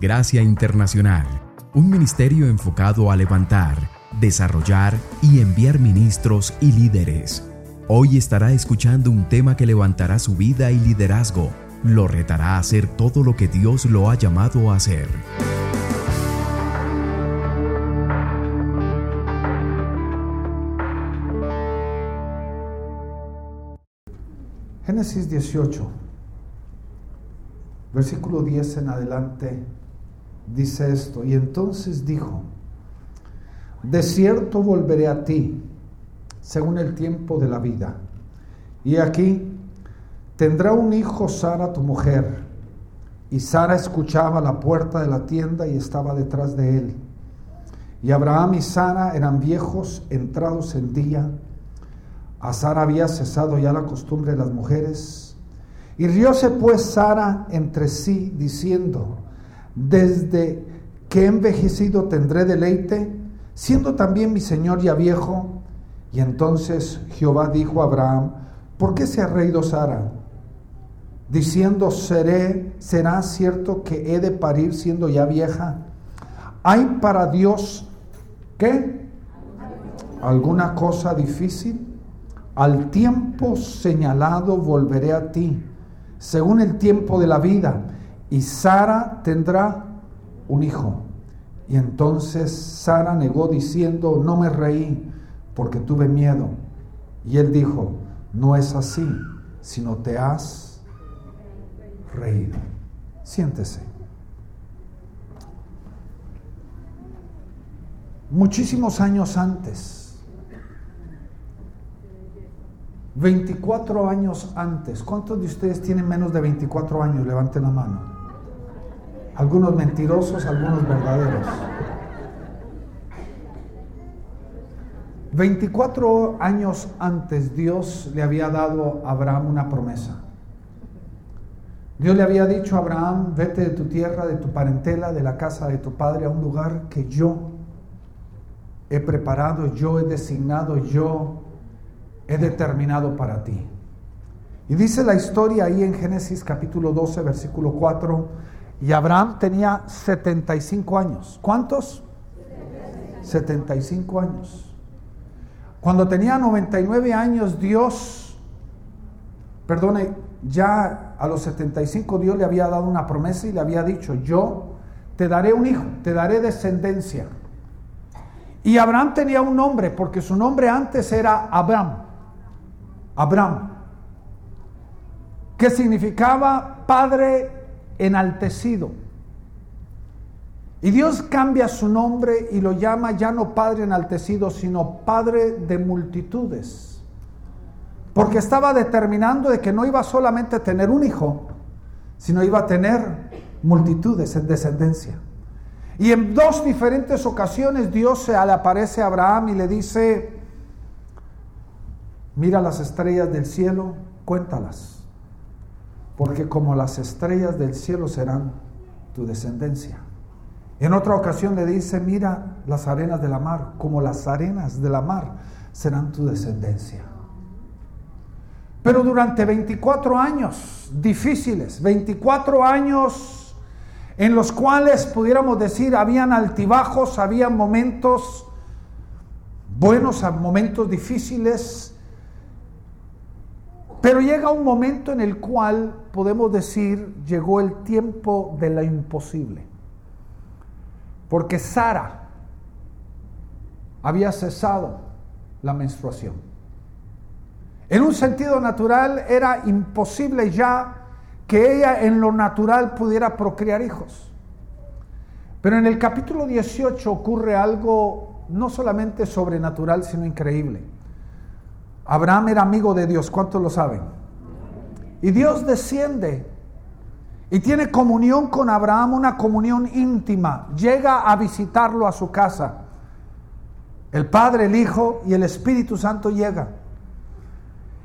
Gracia Internacional, un ministerio enfocado a levantar, desarrollar y enviar ministros y líderes. Hoy estará escuchando un tema que levantará su vida y liderazgo, lo retará a hacer todo lo que Dios lo ha llamado a hacer. Génesis 18, versículo 10 en adelante, dice esto, y entonces dijo, de cierto volveré a ti, según el tiempo de la vida, y aquí tendrá un hijo Sara tu mujer, y Sara escuchaba la puerta de la tienda y estaba detrás de él. Y Abraham y Sara eran viejos, entrados en día, a Sara había cesado ya la costumbre de las mujeres. Y rióse pues Sara entre sí, diciendo, desde que envejecido tendré deleite, siendo también mi señor ya viejo. Y entonces Jehová dijo a Abraham, ¿por qué se ha reído Sara? Diciendo, seré, será cierto que he de parir siendo ya vieja. ¿Hay para Dios qué? ¿Alguna cosa difícil? Al tiempo señalado volveré a ti, según el tiempo de la vida, y Sara tendrá un hijo. Y entonces Sara negó diciendo, no me reí, porque tuve miedo. Y él dijo, no es así, sino te has reído. Siéntese. Muchísimos años antes, 24 años antes. ¿Cuántos de ustedes tienen menos de 24 años? Levanten la mano. Algunos mentirosos, algunos verdaderos. 24 años antes Dios le había dado a Abraham una promesa. Dios le había dicho a Abraham, vete de tu tierra, de tu parentela, de la casa de tu padre a un lugar que yo he preparado, yo he designado, yo he determinado para ti. Y dice la historia ahí en Génesis capítulo 12, versículo 4, y Abraham tenía 75 años. ¿Cuántos? 75 años. Cuando tenía 99 años, Dios, perdone, ya a los 75 Dios le había dado una promesa y le había dicho, yo te daré un hijo, te daré descendencia. Y Abraham tenía un nombre, porque su nombre antes era Abraham. Abraham, que significaba Padre enaltecido. Y Dios cambia su nombre y lo llama ya no Padre enaltecido, sino Padre de multitudes. Porque estaba determinando de que no iba solamente a tener un hijo, sino iba a tener multitudes en descendencia. Y en dos diferentes ocasiones Dios se le aparece a Abraham y le dice, Mira las estrellas del cielo, cuéntalas, porque como las estrellas del cielo serán tu descendencia. En otra ocasión le dice, mira las arenas de la mar, como las arenas de la mar serán tu descendencia. Pero durante 24 años difíciles, 24 años en los cuales pudiéramos decir habían altibajos, había momentos buenos, momentos difíciles, pero llega un momento en el cual podemos decir, llegó el tiempo de lo imposible. Porque Sara había cesado la menstruación. En un sentido natural era imposible ya que ella en lo natural pudiera procrear hijos. Pero en el capítulo 18 ocurre algo no solamente sobrenatural, sino increíble. Abraham era amigo de Dios, ¿cuántos lo saben? Y Dios desciende y tiene comunión con Abraham, una comunión íntima. Llega a visitarlo a su casa. El Padre, el Hijo y el Espíritu Santo llega.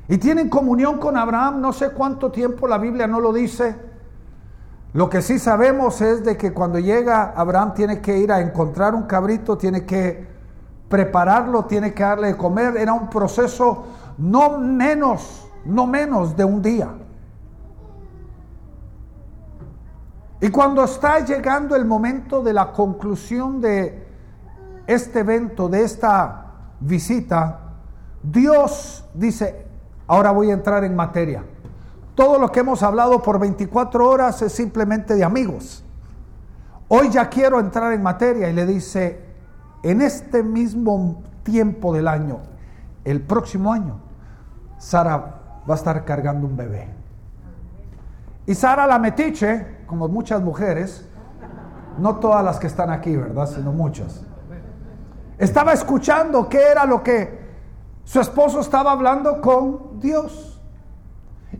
Y tienen comunión con Abraham, no sé cuánto tiempo, la Biblia no lo dice. Lo que sí sabemos es de que cuando llega Abraham tiene que ir a encontrar un cabrito, tiene que prepararlo, tiene que darle de comer. Era un proceso no menos, no menos de un día. Y cuando está llegando el momento de la conclusión de este evento, de esta visita, Dios dice, ahora voy a entrar en materia. Todo lo que hemos hablado por 24 horas es simplemente de amigos. Hoy ya quiero entrar en materia y le dice, en este mismo tiempo del año, el próximo año, Sara va a estar cargando un bebé. Y Sara la metiche, como muchas mujeres, no todas las que están aquí, ¿verdad? Sino muchas. Estaba escuchando qué era lo que su esposo estaba hablando con Dios.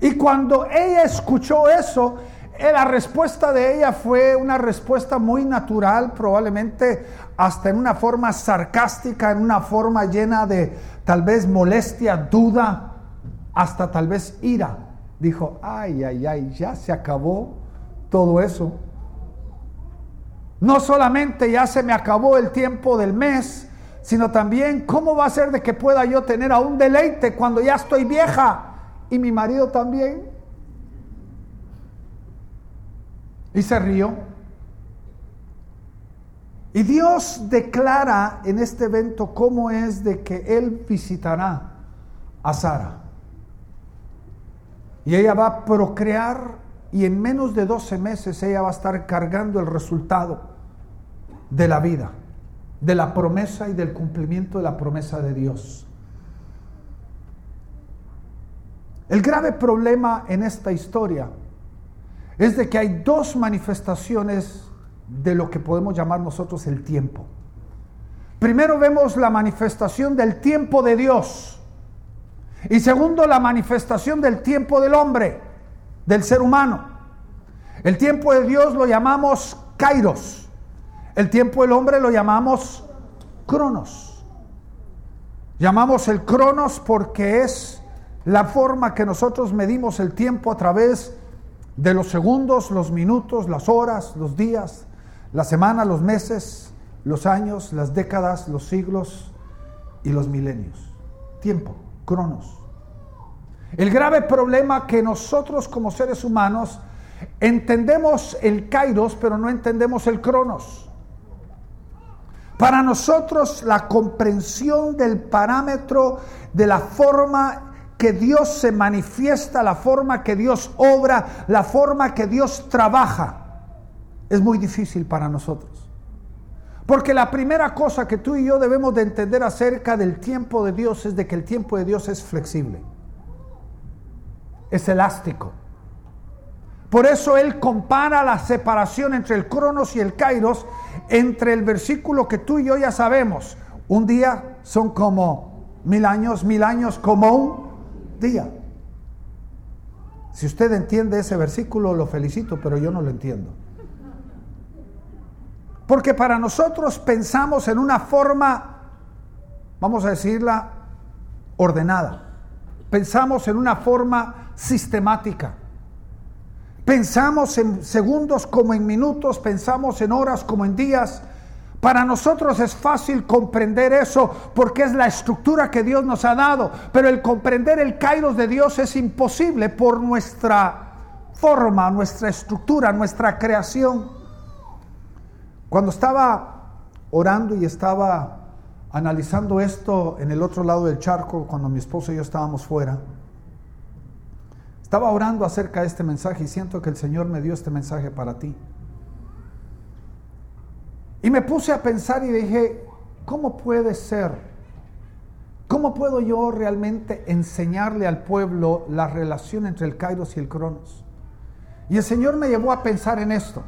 Y cuando ella escuchó eso, la respuesta de ella fue una respuesta muy natural, probablemente hasta en una forma sarcástica, en una forma llena de tal vez molestia, duda, hasta tal vez ira. Dijo, ay, ay, ay, ya se acabó todo eso. No solamente ya se me acabó el tiempo del mes, sino también cómo va a ser de que pueda yo tener a un deleite cuando ya estoy vieja y mi marido también. Y se rió. Y Dios declara en este evento cómo es de que Él visitará a Sara. Y ella va a procrear y en menos de 12 meses ella va a estar cargando el resultado de la vida, de la promesa y del cumplimiento de la promesa de Dios. El grave problema en esta historia es de que hay dos manifestaciones de lo que podemos llamar nosotros el tiempo. Primero vemos la manifestación del tiempo de Dios. Y segundo, la manifestación del tiempo del hombre, del ser humano. El tiempo de Dios lo llamamos kairos. El tiempo del hombre lo llamamos cronos. Llamamos el cronos porque es la forma que nosotros medimos el tiempo a través de los segundos, los minutos, las horas, los días, la semana, los meses, los años, las décadas, los siglos y los milenios. Tiempo, cronos. El grave problema que nosotros como seres humanos entendemos el kairos, pero no entendemos el cronos. Para nosotros la comprensión del parámetro de la forma que Dios se manifiesta, la forma que Dios obra, la forma que Dios trabaja, es muy difícil para nosotros. Porque la primera cosa que tú y yo debemos de entender acerca del tiempo de Dios es de que el tiempo de Dios es flexible, es elástico. Por eso él compara la separación entre el cronos y el kairos entre el versículo que tú y yo ya sabemos. Un día son como mil años, mil años como un día. Si usted entiende ese versículo, lo felicito, pero yo no lo entiendo. Porque para nosotros pensamos en una forma, vamos a decirla, ordenada. Pensamos en una forma sistemática. Pensamos en segundos como en minutos, pensamos en horas como en días, para nosotros es fácil comprender eso porque es la estructura que Dios nos ha dado, pero el comprender el kairos de Dios es imposible por nuestra forma, nuestra estructura, nuestra creación. Cuando estaba orando y estaba analizando esto en el otro lado del charco, cuando mi esposo y yo estábamos fuera, estaba orando acerca de este mensaje y siento que el Señor me dio este mensaje para ti. Y me puse a pensar y dije, ¿cómo puede ser? ¿Cómo puedo yo realmente enseñarle al pueblo la relación entre el Kairos y el Cronos? Y el Señor me llevó a pensar en esto,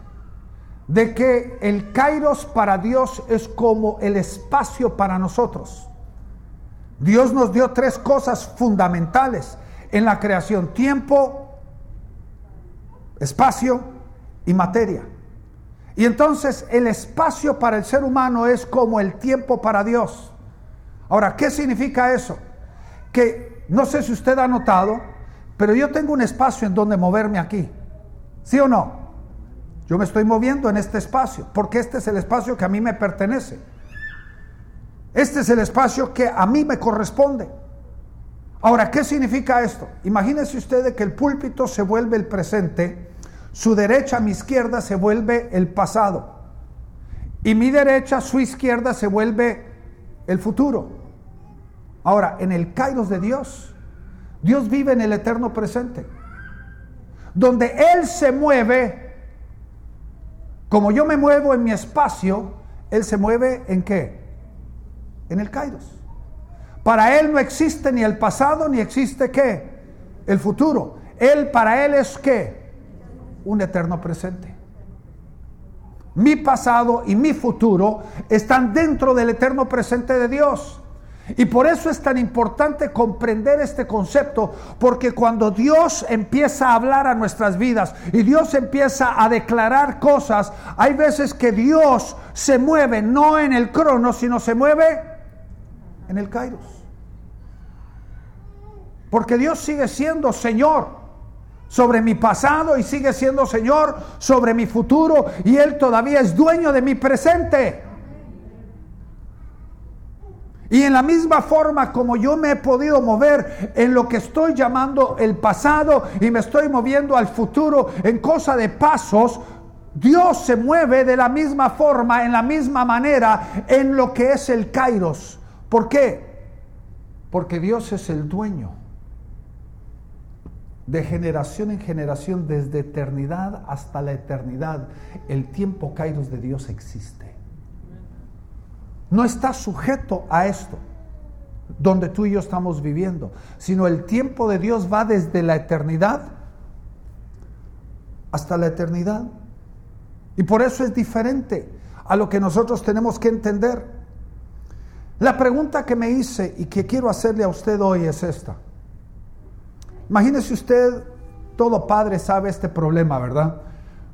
de que el Kairos para Dios es como el espacio para nosotros. Dios nos dio tres cosas fundamentales en la creación, tiempo, espacio y materia. Y entonces el espacio para el ser humano es como el tiempo para Dios. Ahora, ¿qué significa eso? Que no sé si usted ha notado, pero yo tengo un espacio en donde moverme aquí. ¿Sí o no? Yo me estoy moviendo en este espacio, porque este es el espacio que a mí me pertenece. Este es el espacio que a mí me corresponde. Ahora, ¿qué significa esto? Imagínese usted que el púlpito se vuelve el presente su derecha, mi izquierda se vuelve el pasado. Y mi derecha, su izquierda se vuelve el futuro. Ahora, en el Kairos de Dios, Dios vive en el eterno presente. Donde Él se mueve, como yo me muevo en mi espacio, Él se mueve en qué? En el Kairos. Para Él no existe ni el pasado ni existe qué? El futuro. Él para Él es qué? Un eterno presente. Mi pasado y mi futuro están dentro del eterno presente de Dios. Y por eso es tan importante comprender este concepto, porque cuando Dios empieza a hablar a nuestras vidas y Dios empieza a declarar cosas, hay veces que Dios se mueve no en el crono, sino se mueve en el kairos. Porque Dios sigue siendo Señor sobre mi pasado y sigue siendo Señor sobre mi futuro y Él todavía es dueño de mi presente. Y en la misma forma como yo me he podido mover en lo que estoy llamando el pasado y me estoy moviendo al futuro en cosa de pasos, Dios se mueve de la misma forma, en la misma manera en lo que es el kairos. ¿Por qué? Porque Dios es el dueño de generación en generación, desde eternidad hasta la eternidad, el tiempo kairos de Dios existe. No está sujeto a esto, donde tú y yo estamos viviendo, sino el tiempo de Dios va desde la eternidad hasta la eternidad. Y por eso es diferente a lo que nosotros tenemos que entender. La pregunta que me hice y que quiero hacerle a usted hoy es esta. Imagínese usted, todo padre sabe este problema, ¿verdad?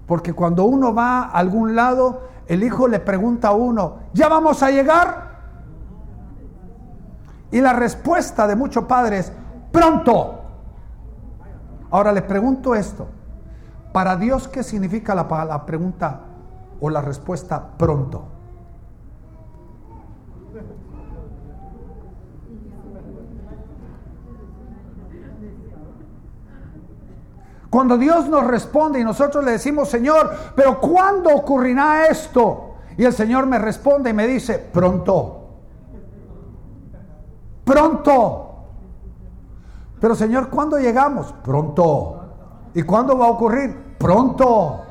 Porque cuando uno va a algún lado, el hijo le pregunta a uno, ¿ya vamos a llegar? Y la respuesta de muchos padres, pronto. Ahora le pregunto esto, para Dios, ¿qué significa la, la pregunta o la respuesta pronto? Cuando Dios nos responde y nosotros le decimos, Señor, pero ¿cuándo ocurrirá esto? Y el Señor me responde y me dice, pronto. Pronto. Pero Señor, ¿cuándo llegamos? Pronto. ¿Y cuándo va a ocurrir? Pronto.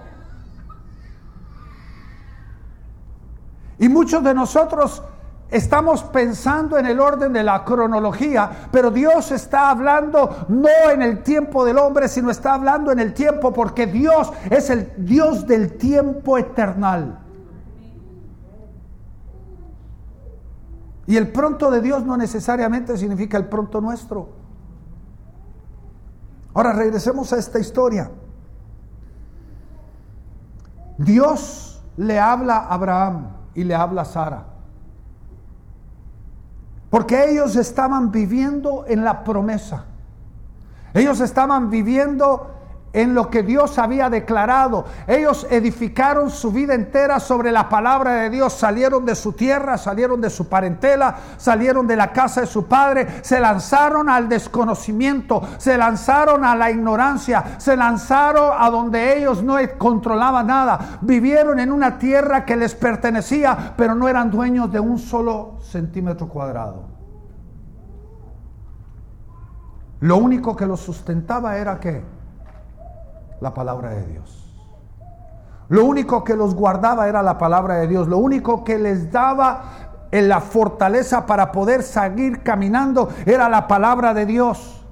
Y muchos de nosotros Estamos pensando en el orden de la cronología, pero Dios está hablando no en el tiempo del hombre, sino está hablando en el tiempo, porque Dios es el Dios del tiempo eternal. Y el pronto de Dios no necesariamente significa el pronto nuestro. Ahora regresemos a esta historia. Dios le habla a Abraham y le habla a Sara. Porque ellos estaban viviendo en la promesa. Ellos estaban viviendo en lo que Dios había declarado. Ellos edificaron su vida entera sobre la palabra de Dios. Salieron de su tierra, salieron de su parentela, salieron de la casa de su padre, se lanzaron al desconocimiento, se lanzaron a la ignorancia, se lanzaron a donde ellos no controlaban nada. Vivieron en una tierra que les pertenecía, pero no eran dueños de un solo centímetro cuadrado. Lo único que los sustentaba era que la palabra de Dios. Lo único que los guardaba era la palabra de Dios. Lo único que les daba en la fortaleza para poder seguir caminando era la palabra de Dios.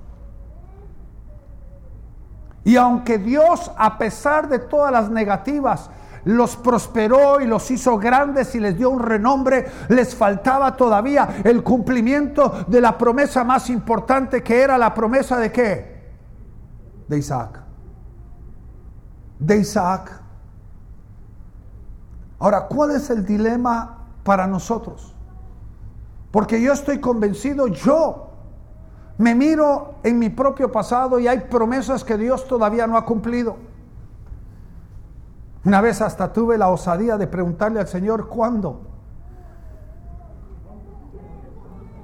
Y aunque Dios, a pesar de todas las negativas, los prosperó y los hizo grandes y les dio un renombre, les faltaba todavía el cumplimiento de la promesa más importante que era la promesa de qué? De Isaac. De Isaac. Ahora, ¿cuál es el dilema para nosotros? Porque yo estoy convencido, yo me miro en mi propio pasado y hay promesas que Dios todavía no ha cumplido. Una vez hasta tuve la osadía de preguntarle al Señor, ¿cuándo?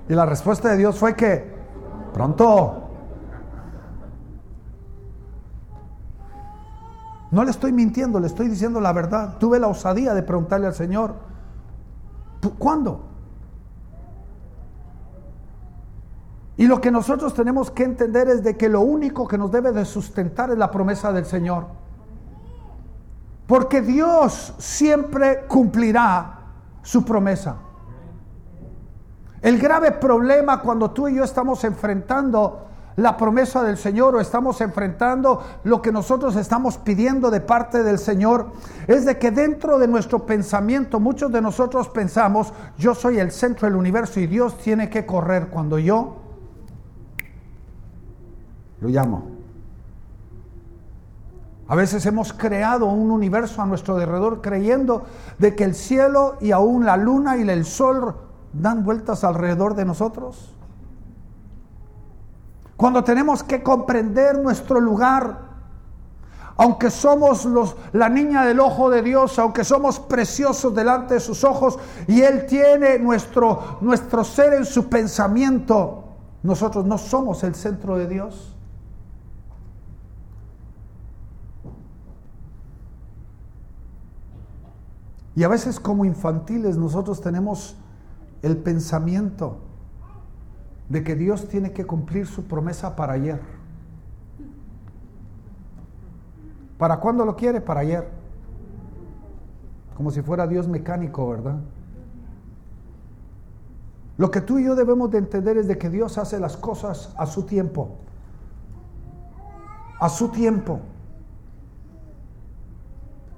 Y la respuesta de Dios fue que, pronto. No le estoy mintiendo, le estoy diciendo la verdad. Tuve la osadía de preguntarle al Señor, ¿cuándo? Y lo que nosotros tenemos que entender es de que lo único que nos debe de sustentar es la promesa del Señor. Porque Dios siempre cumplirá su promesa. El grave problema cuando tú y yo estamos enfrentando la promesa del Señor o estamos enfrentando lo que nosotros estamos pidiendo de parte del Señor, es de que dentro de nuestro pensamiento muchos de nosotros pensamos, yo soy el centro del universo y Dios tiene que correr cuando yo lo llamo. A veces hemos creado un universo a nuestro alrededor creyendo de que el cielo y aún la luna y el sol dan vueltas alrededor de nosotros. Cuando tenemos que comprender nuestro lugar, aunque somos la niña del ojo de Dios, aunque somos preciosos delante de sus ojos y Él tiene nuestro, nuestro ser en su pensamiento, nosotros no somos el centro de Dios. Y a veces como infantiles nosotros tenemos el pensamiento de que Dios tiene que cumplir su promesa para ayer. ¿Para cuándo lo quiere? Para ayer. Como si fuera Dios mecánico, ¿verdad? Lo que tú y yo debemos de entender es de que Dios hace las cosas a su tiempo. A su tiempo.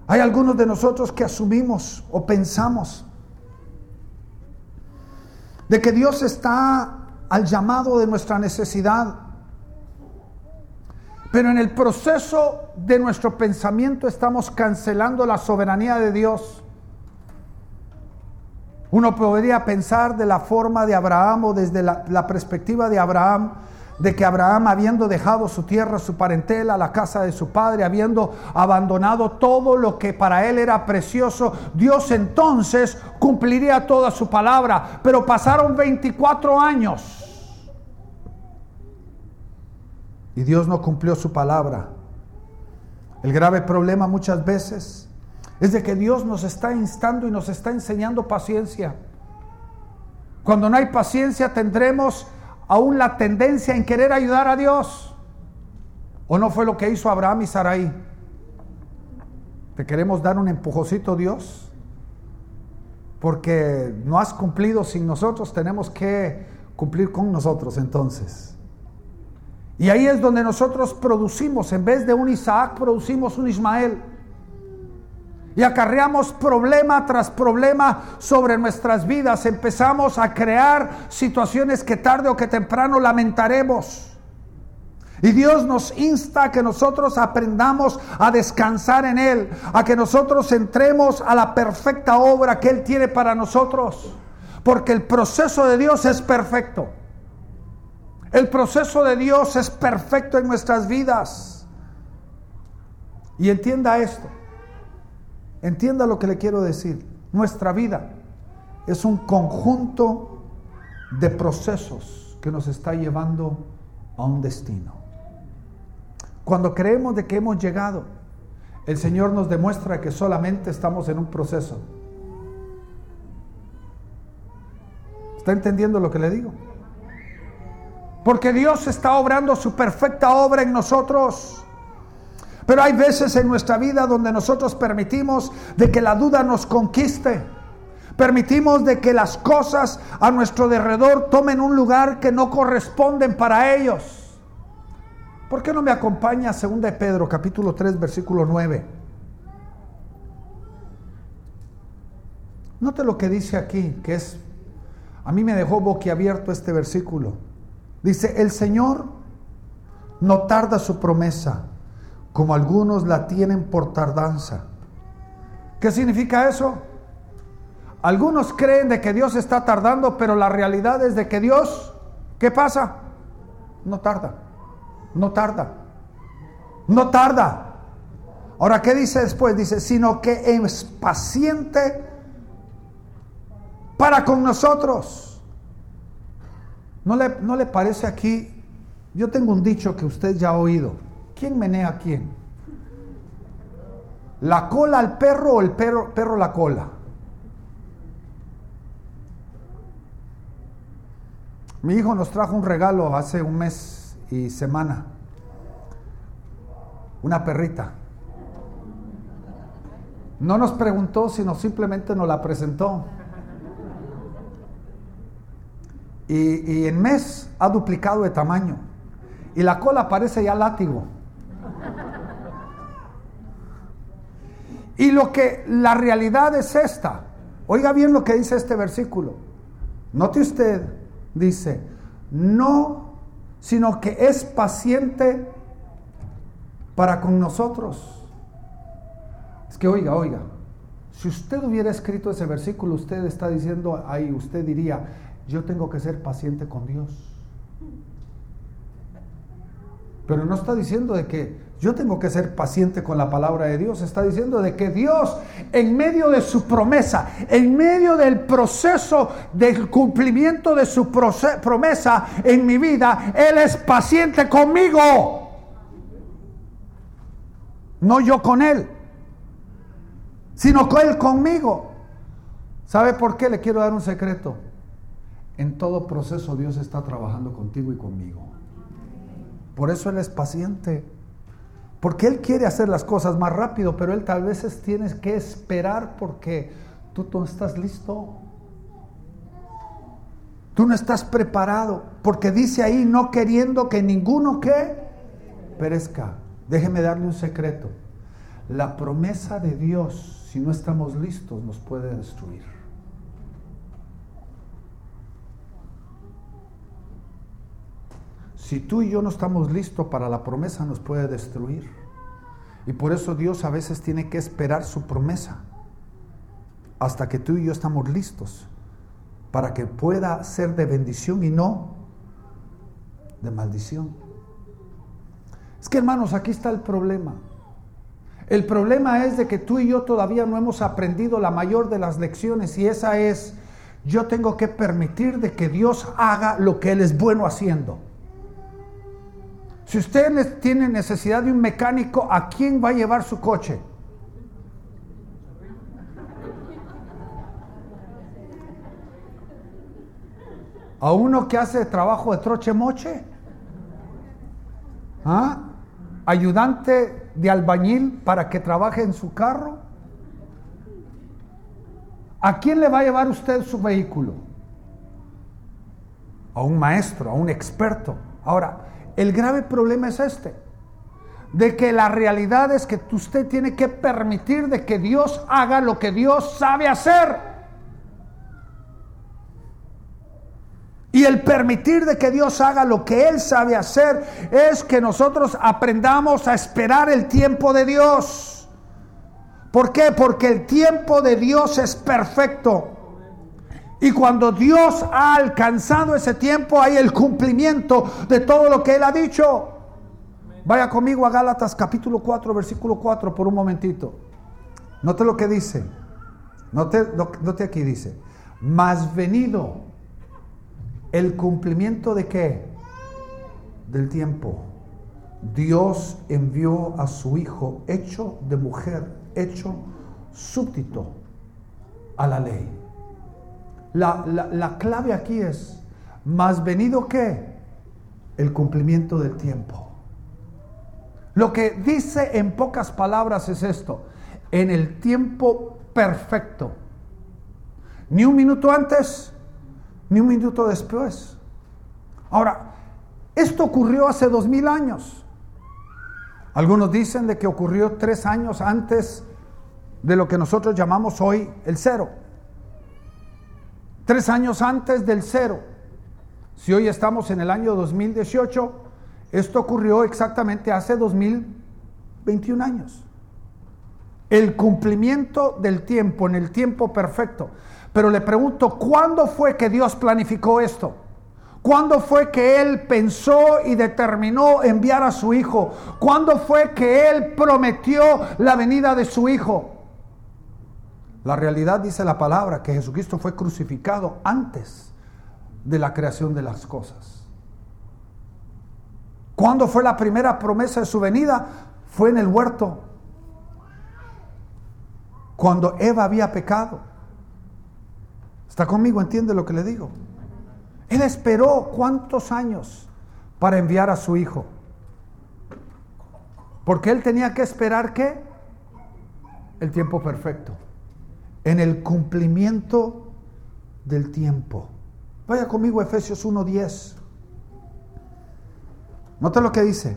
Hay algunos de nosotros que asumimos o pensamos de que Dios está al llamado de nuestra necesidad. Pero en el proceso de nuestro pensamiento estamos cancelando la soberanía de Dios. Uno podría pensar de la forma de Abraham o desde la, la perspectiva de Abraham, de que Abraham, habiendo dejado su tierra, su parentela, la casa de su padre, habiendo abandonado todo lo que para él era precioso, Dios entonces cumpliría toda su palabra. Pero pasaron 24 años y Dios no cumplió su palabra. El grave problema muchas veces es de que Dios nos está instando y nos está enseñando paciencia. Cuando no hay paciencia tendremos aún la tendencia en querer ayudar a Dios. ¿O no fue lo que hizo Abraham y Sarai? ¿Te queremos dar un empujocito, Dios? Porque no has cumplido sin nosotros, tenemos que cumplir con nosotros entonces. Y ahí es donde nosotros producimos, en vez de un Isaac, producimos un Ismael. Y acarreamos problema tras problema sobre nuestras vidas. Empezamos a crear situaciones que tarde o que temprano lamentaremos. Y Dios nos insta a que nosotros aprendamos a descansar en Él, a que nosotros entremos a la perfecta obra que Él tiene para nosotros. Porque el proceso de Dios es perfecto. El proceso de Dios es perfecto en nuestras vidas. Y entienda esto. Entienda lo que le quiero decir. Nuestra vida es un conjunto de procesos que nos está llevando a un destino. Cuando creemos de que hemos llegado, el Señor nos demuestra que solamente estamos en un proceso. ¿Está entendiendo lo que le digo? Porque Dios está obrando su perfecta obra en nosotros. Pero hay veces en nuestra vida donde nosotros permitimos de que la duda nos conquiste. Permitimos de que las cosas a nuestro derredor tomen un lugar que no corresponden para ellos. ¿Por qué no me acompaña 2 de Pedro capítulo 3 versículo 9? Note lo que dice aquí, que es a mí me dejó boquiabierto este versículo. Dice, el Señor no tarda su promesa, como algunos la tienen por tardanza. ¿Qué significa eso? Algunos creen de que Dios está tardando, pero la realidad es de que Dios, ¿qué pasa? No tarda, no tarda, no tarda. Ahora, ¿qué dice después? Dice, sino que es paciente para con nosotros ¿No le, ¿No le parece aquí? Yo tengo un dicho que usted ya ha oído. ¿Quién menea a quién? ¿La cola al perro o el perro, perro la cola? Mi hijo nos trajo un regalo hace un mes y semana. Una perrita. No nos preguntó, sino simplemente nos la presentó. Y, en mes ha duplicado de tamaño. Y la cola parece ya látigo. Y lo que la realidad es esta. Oiga bien lo que dice este versículo. Note usted, dice, no, sino que es paciente para con nosotros. Es que oiga, oiga, si usted hubiera escrito ese versículo, usted está diciendo ahí, usted diría, yo tengo que ser paciente con Dios. Pero no está diciendo de que yo tengo que ser paciente con la palabra de Dios. Está diciendo de que Dios, en medio de su promesa, en medio del proceso del cumplimiento de su promesa en mi vida, Él es paciente conmigo. No yo con Él, sino con Él conmigo. ¿Sabe por qué? Le quiero dar un secreto. En todo proceso Dios está trabajando contigo y conmigo. Por eso Él es paciente. Porque Él quiere hacer las cosas más rápido, pero Él tal vez tienes que esperar porque tú no estás listo. Tú no estás preparado. Porque dice ahí, no queriendo que ninguno que perezca. Déjeme darle un secreto. La promesa de Dios, si no estamos listos, nos puede destruir. Si tú y yo no estamos listos para la promesa, nos puede destruir. Y por eso Dios a veces tiene que esperar su promesa hasta que tú y yo estamos listos para que pueda ser de bendición y no de maldición. Es que hermanos, aquí está el problema. El problema es de que tú y yo todavía no hemos aprendido la mayor de las lecciones y esa es, yo tengo que permitir de que Dios haga lo que Él es bueno haciendo. Si usted tiene necesidad de un mecánico, ¿a quién va a llevar su coche? ¿A uno que hace trabajo de troche moche? ¿Ah? ¿Ayudante de albañil para que trabaje en su carro? ¿A quién le va a llevar usted su vehículo? A un maestro, a un experto. Ahora, el grave problema es este, de que la realidad es que usted tiene que permitir de que Dios haga lo que Dios sabe hacer. Y el permitir de que Dios haga lo que Él sabe hacer es que nosotros aprendamos a esperar el tiempo de Dios. ¿Por qué? Porque el tiempo de Dios es perfecto. Y cuando Dios ha alcanzado ese tiempo, hay el cumplimiento de todo lo que Él ha dicho. Vaya conmigo a Gálatas capítulo 4, versículo 4 por un momentito. Note lo que dice. Note, aquí dice. Mas venido el cumplimiento de qué? Del tiempo. Dios envió a su Hijo hecho de mujer, hecho súbdito a la ley la, clave aquí es, más venido que el cumplimiento del tiempo. Lo que dice en pocas palabras es esto, en el tiempo perfecto. Ni un minuto antes, ni un minuto después. Ahora, esto ocurrió hace dos mil años. Algunos dicen de que ocurrió tres años antes de lo que nosotros llamamos hoy el cero tres años antes del cero. Si hoy estamos en el año 2018, esto ocurrió exactamente hace 2021 años. El cumplimiento del tiempo, en el tiempo perfecto. Pero le pregunto, ¿cuándo fue que Dios planificó esto? ¿Cuándo fue que Él pensó y determinó enviar a su Hijo? ¿Cuándo fue que Él prometió la venida de su Hijo? La realidad dice la palabra que Jesucristo fue crucificado antes de la creación de las cosas. ¿Cuándo fue la primera promesa de su venida? Fue en el huerto. cuando Eva había pecado. ¿Está conmigo? ¿Entiende lo que le digo? Él esperó cuántos años para enviar a su hijo. Porque él tenía que esperar qué? El tiempo perfecto. En el cumplimiento del tiempo. Vaya conmigo Efesios 1.10. Nota lo que dice.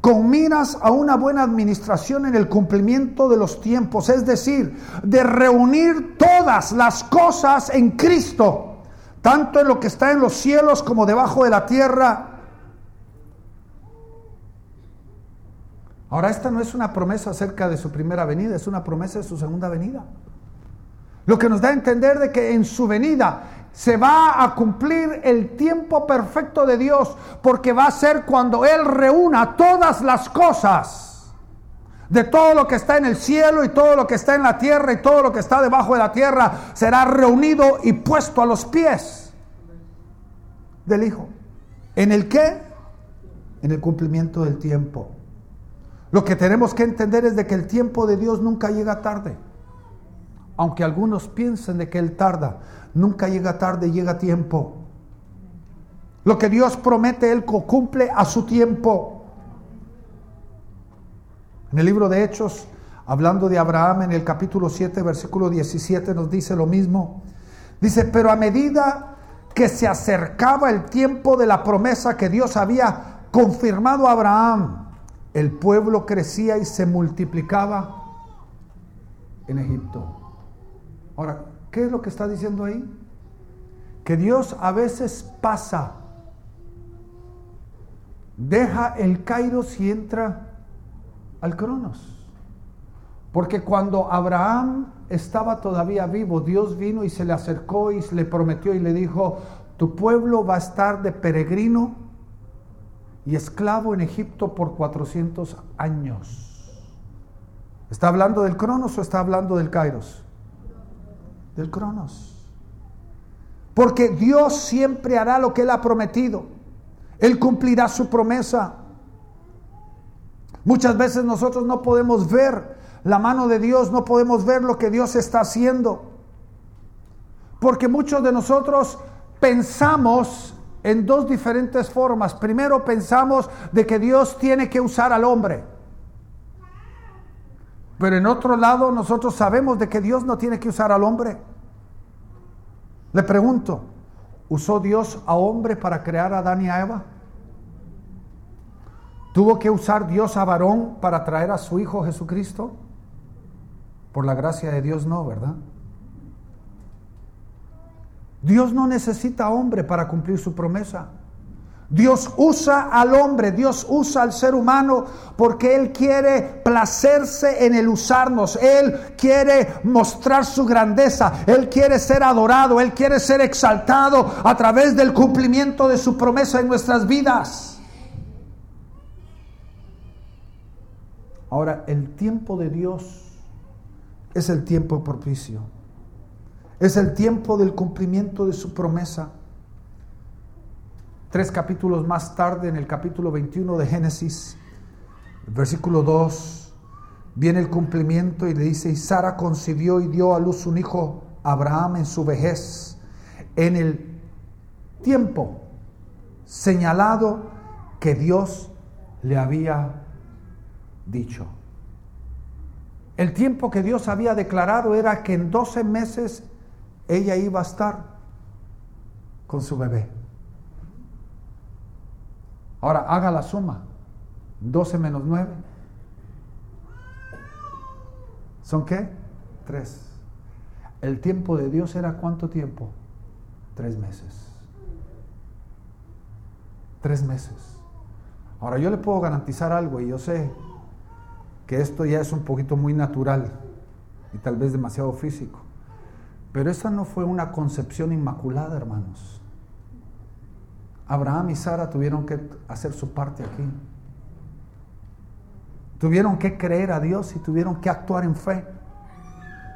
Con miras a una buena administración en el cumplimiento de los tiempos, es decir, de reunir todas las cosas en Cristo, tanto en lo que está en los cielos como debajo de la tierra. Ahora, esta no es una promesa acerca de su primera venida, es una promesa de su segunda venida. Lo que nos da a entender de que en su venida se va a cumplir el tiempo perfecto de Dios, porque va a ser cuando Él reúna todas las cosas, de todo lo que está en el cielo y todo lo que está en la tierra y todo lo que está debajo de la tierra, será reunido y puesto a los pies del Hijo. ¿En el qué? En el cumplimiento del tiempo. Lo que tenemos que entender es de que el tiempo de Dios nunca llega tarde. Aunque algunos piensen de que Él tarda, nunca llega tarde, llega tiempo. Lo que Dios promete, Él cumple a su tiempo. En el libro de Hechos, hablando de Abraham, en el capítulo 7, versículo 17, nos dice lo mismo. Dice, pero a medida que se acercaba el tiempo de la promesa que Dios había confirmado a Abraham, el pueblo crecía y se multiplicaba en Egipto. Ahora, ¿qué es lo que está diciendo ahí? Que Dios a veces pasa, deja el Kairos y entra al Cronos. Porque cuando Abraham estaba todavía vivo, Dios vino y se le acercó y le prometió y le dijo, tu pueblo va a estar de peregrino y esclavo en Egipto por 400 años. ¿Está hablando del Cronos o está hablando del Kairos? Del Cronos. Porque Dios siempre hará lo que Él ha prometido. Él cumplirá su promesa. Muchas veces nosotros no podemos ver la mano de Dios, no podemos ver lo que Dios está haciendo. Porque muchos de nosotros pensamos en dos diferentes formas. Primero pensamos de que Dios tiene que usar al hombre. Pero en otro lado nosotros sabemos de que Dios no tiene que usar al hombre. Le pregunto, ¿usó Dios a hombre para crear a Adán y a Eva? ¿Tuvo que usar Dios a varón para traer a su Hijo Jesucristo? Por la gracia de Dios no, ¿verdad? Dios no necesita hombre para cumplir su promesa. Dios usa al hombre, Dios usa al ser humano porque Él quiere placerse en el usarnos, Él quiere mostrar su grandeza, Él quiere ser adorado, Él quiere ser exaltado a través del cumplimiento de su promesa en nuestras vidas. Ahora, el tiempo de Dios es el tiempo propicio, es el tiempo del cumplimiento de su promesa. Tres capítulos más tarde, en el capítulo 21 de Génesis, versículo 2, viene el cumplimiento y le dice, y Sara concibió y dio a luz un hijo, Abraham, en su vejez, en el tiempo señalado que Dios le había dicho. El tiempo que Dios había declarado era que en 12 meses ella iba a estar con su bebé. Ahora haga la suma. 12 menos 9. ¿Son qué? Tres. El tiempo de Dios era cuánto tiempo? Tres meses. Tres meses. Ahora yo le puedo garantizar algo y yo sé que esto ya es un poquito muy natural y tal vez demasiado físico. Pero esa no fue una concepción inmaculada, hermanos. Abraham y Sara tuvieron que hacer su parte aquí. Tuvieron que creer a Dios y tuvieron que actuar en fe.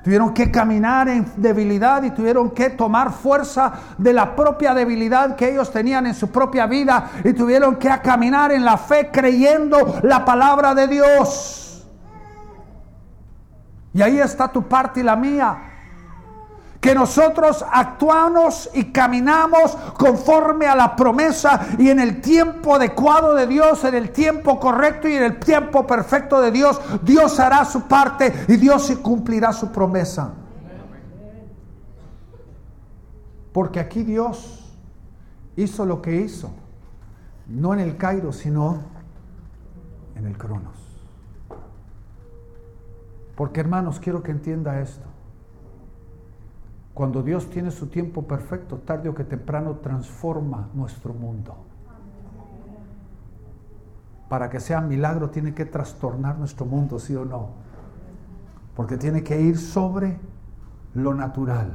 Tuvieron que caminar en debilidad y tuvieron que tomar fuerza de la propia debilidad que ellos tenían en su propia vida y tuvieron que caminar en la fe creyendo la palabra de Dios. Y ahí está tu parte y la mía. Que nosotros actuamos y caminamos conforme a la promesa y en el tiempo adecuado de Dios, en el tiempo correcto y en el tiempo perfecto de Dios, Dios hará su parte y Dios cumplirá su promesa. Porque aquí Dios hizo lo que hizo, no en el Cairo, sino en el Cronos. Porque hermanos, quiero que entienda esto. Cuando Dios tiene su tiempo perfecto, tarde o que temprano transforma nuestro mundo. Para que sea milagro tiene que trastornar nuestro mundo, sí o no. Porque tiene que ir sobre lo natural.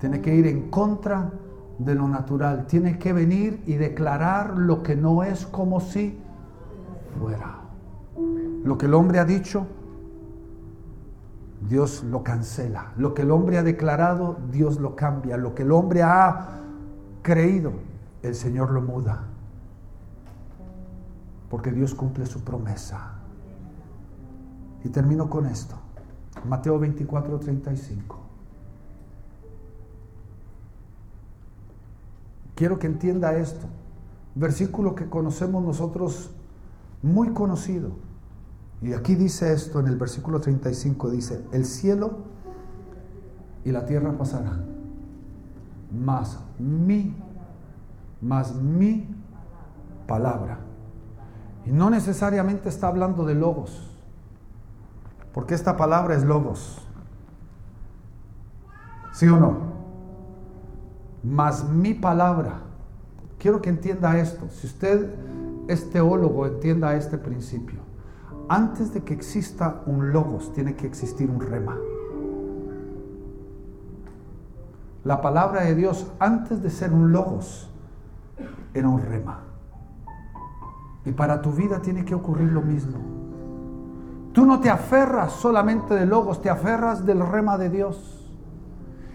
Tiene que ir en contra de lo natural. Tiene que venir y declarar lo que no es como si fuera. Lo que el hombre ha dicho, Dios lo cancela. Lo que el hombre ha declarado, Dios lo cambia. Lo que el hombre ha creído, el Señor lo muda. Porque Dios cumple su promesa. Y termino con esto. Mateo 24, 35. Quiero que entienda esto. Versículo que conocemos nosotros, muy conocido. Y aquí dice esto en el versículo 35, dice, el cielo y la tierra pasarán, mas mi, mas mi palabra. Y no necesariamente está hablando de logos, porque esta palabra es logos. ¿Sí o no? Mas mi palabra. Quiero que entienda esto. Si usted es teólogo, entienda este principio antes de que exista un logos, tiene que existir un rema. La palabra de Dios, antes de ser un logos, era un rema. Y para tu vida tiene que ocurrir lo mismo. Tú no te aferras solamente de logos, te aferras del rema de Dios.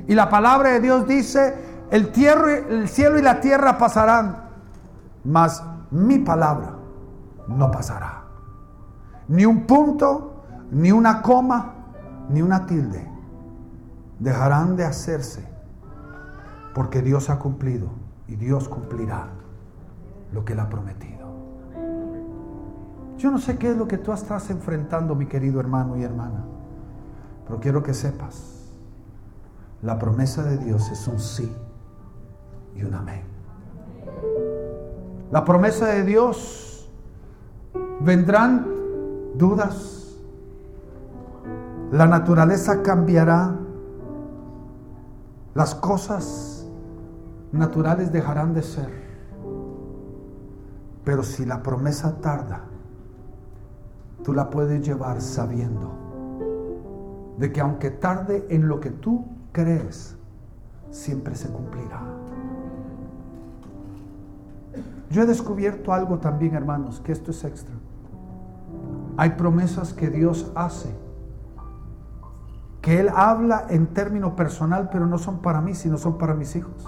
Y la palabra de Dios dice, el, el cielo y la tierra pasarán, mas mi palabra no pasará. Ni un punto, ni una coma, ni una tilde dejarán de hacerse porque Dios ha cumplido y Dios cumplirá lo que Él ha prometido. Yo no sé qué es lo que tú estás enfrentando, mi querido hermano y hermana, pero quiero que sepas, la promesa de Dios es un sí y un amén. La promesa de Dios vendrán dudas. La naturaleza cambiará. Las cosas naturales dejarán de ser. Pero si la promesa tarda, tú la puedes llevar sabiendo de que aunque tarde en lo que tú crees, siempre se cumplirá. Yo he descubierto algo también, hermanos, que esto es extra. Hay promesas que Dios hace, que Él habla en término personal, pero no son para mí, sino son para mis hijos.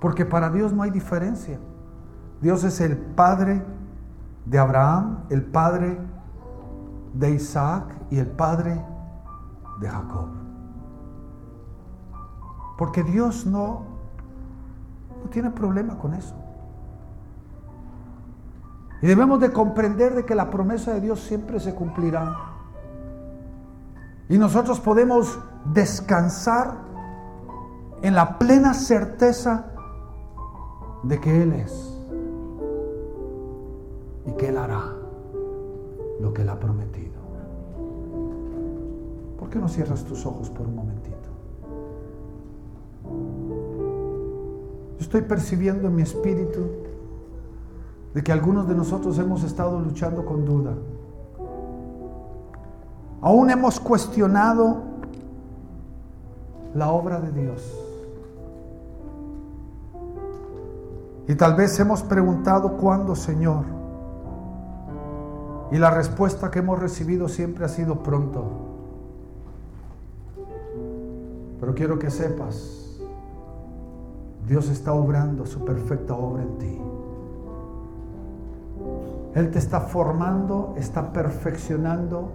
Porque para Dios no hay diferencia. Dios es el Padre de Abraham, el Padre de Isaac y el Padre de Jacob. Porque Dios no, no tiene problema con eso. Y debemos de comprender de que la promesa de Dios siempre se cumplirá. Y nosotros podemos descansar en la plena certeza de que Él es y que Él hará lo que Él ha prometido. ¿Por qué no cierras tus ojos por un momentito? Yo estoy percibiendo en mi espíritu de que algunos de nosotros hemos estado luchando con duda. Aún hemos cuestionado la obra de Dios. Y tal vez hemos preguntado cuándo, Señor. Y la respuesta que hemos recibido siempre ha sido pronto. Pero quiero que sepas, Dios está obrando su perfecta obra en ti. Él te está formando, está perfeccionando,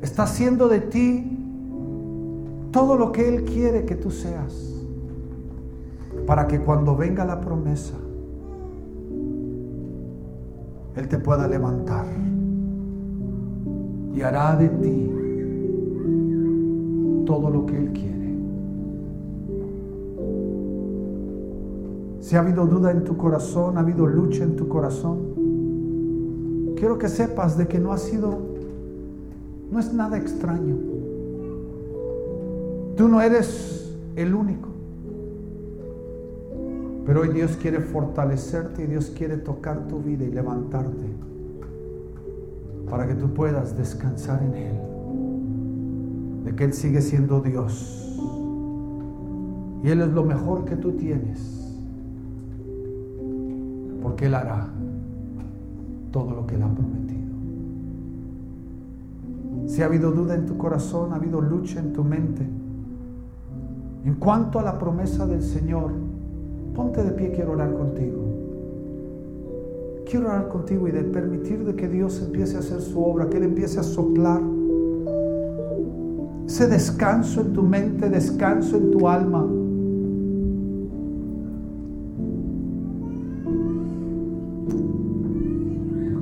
está haciendo de ti todo lo que Él quiere que tú seas, para que cuando venga la promesa, Él te pueda levantar y hará de ti todo lo que Él quiere. Si ha habido duda en tu corazón, ha habido lucha en tu corazón, quiero que sepas de que no ha sido, no es nada extraño. Tú no eres el único. Pero hoy Dios quiere fortalecerte y Dios quiere tocar tu vida y levantarte para que tú puedas descansar en Él. De que Él sigue siendo Dios. Y Él es lo mejor que tú tienes porque Él hará todo lo que Él ha prometido. Si ha habido duda en tu corazón, ha habido lucha en tu mente, en cuanto a la promesa del Señor, ponte de pie, quiero orar contigo. Quiero orar contigo y de permitir de que Dios empiece a hacer su obra, que Él empiece a soplar ese descanso en tu mente, descanso en tu alma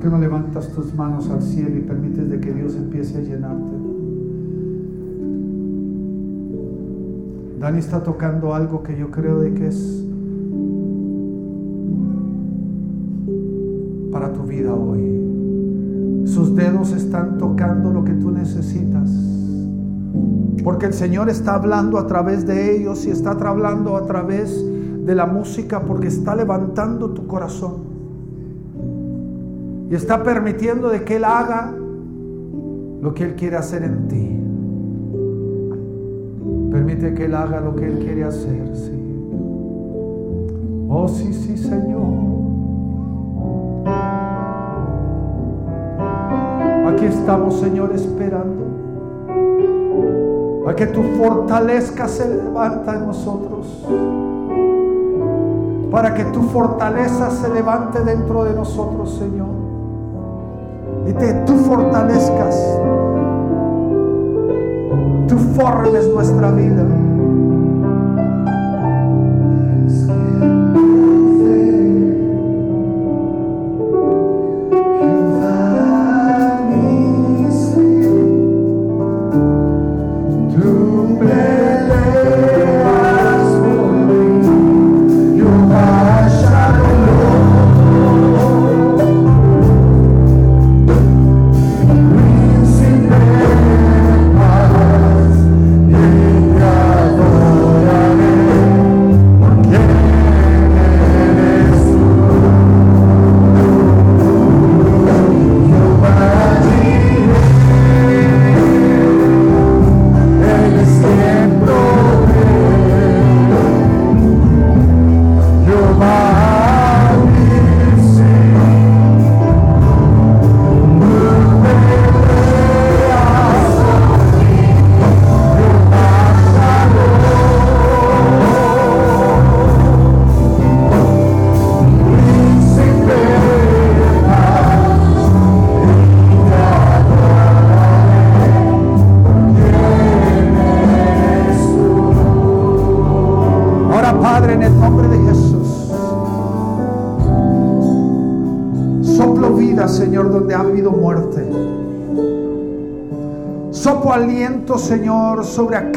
no levantas tus manos al cielo y permites de que Dios empiece a llenarte? Dani está tocando algo que yo creo de que es para tu vida hoy. Sus dedos están tocando lo que tú necesitas. Porque el Señor está hablando a través de ellos y está hablando a través de la música porque está levantando tu corazón y está permitiendo de que Él haga lo que Él quiere hacer en ti. Permite que Él haga lo que Él quiere hacer, sí. Oh, sí, sí, Señor. Aquí estamos, Señor, esperando a que tu fortaleza se levanta en nosotros. Para que tu fortaleza se levante dentro de nosotros, Señor y te tú fortalezcas, tú formes nuestra vida.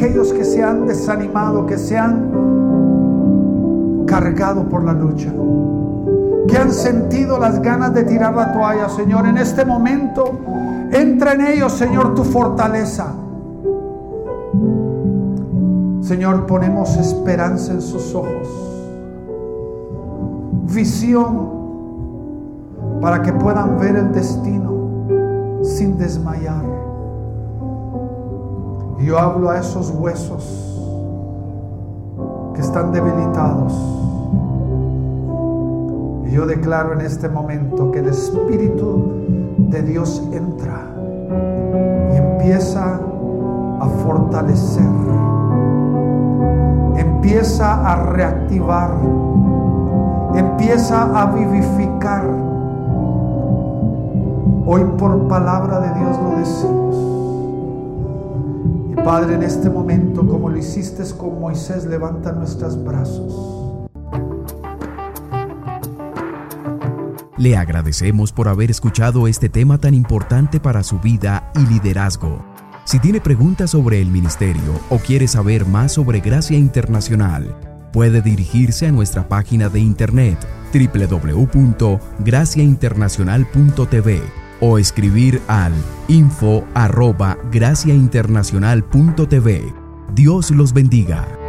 Aquellos que se han desanimado, que se han cargado por la lucha, que han sentido las ganas de tirar la toalla, Señor. En este momento, entra en ellos, Señor, tu fortaleza. Señor, ponemos esperanza en sus ojos, visión para que puedan ver el destino sin desmayar. Yo hablo a esos huesos que están debilitados. Y yo declaro en este momento que el Espíritu de Dios entra y empieza a fortalecer, empieza a reactivar, empieza a vivificar Hoy por palabra de Dios lo decimos. Padre, en este momento, como lo hiciste con Moisés, levanta nuestros brazos. Le agradecemos por haber escuchado este tema tan importante para su vida y liderazgo. Si tiene preguntas sobre el ministerio o quiere saber más sobre Gracia Internacional, puede dirigirse a nuestra página de internet www.graciainternacional.tv o escribir al info arroba. Dios los bendiga.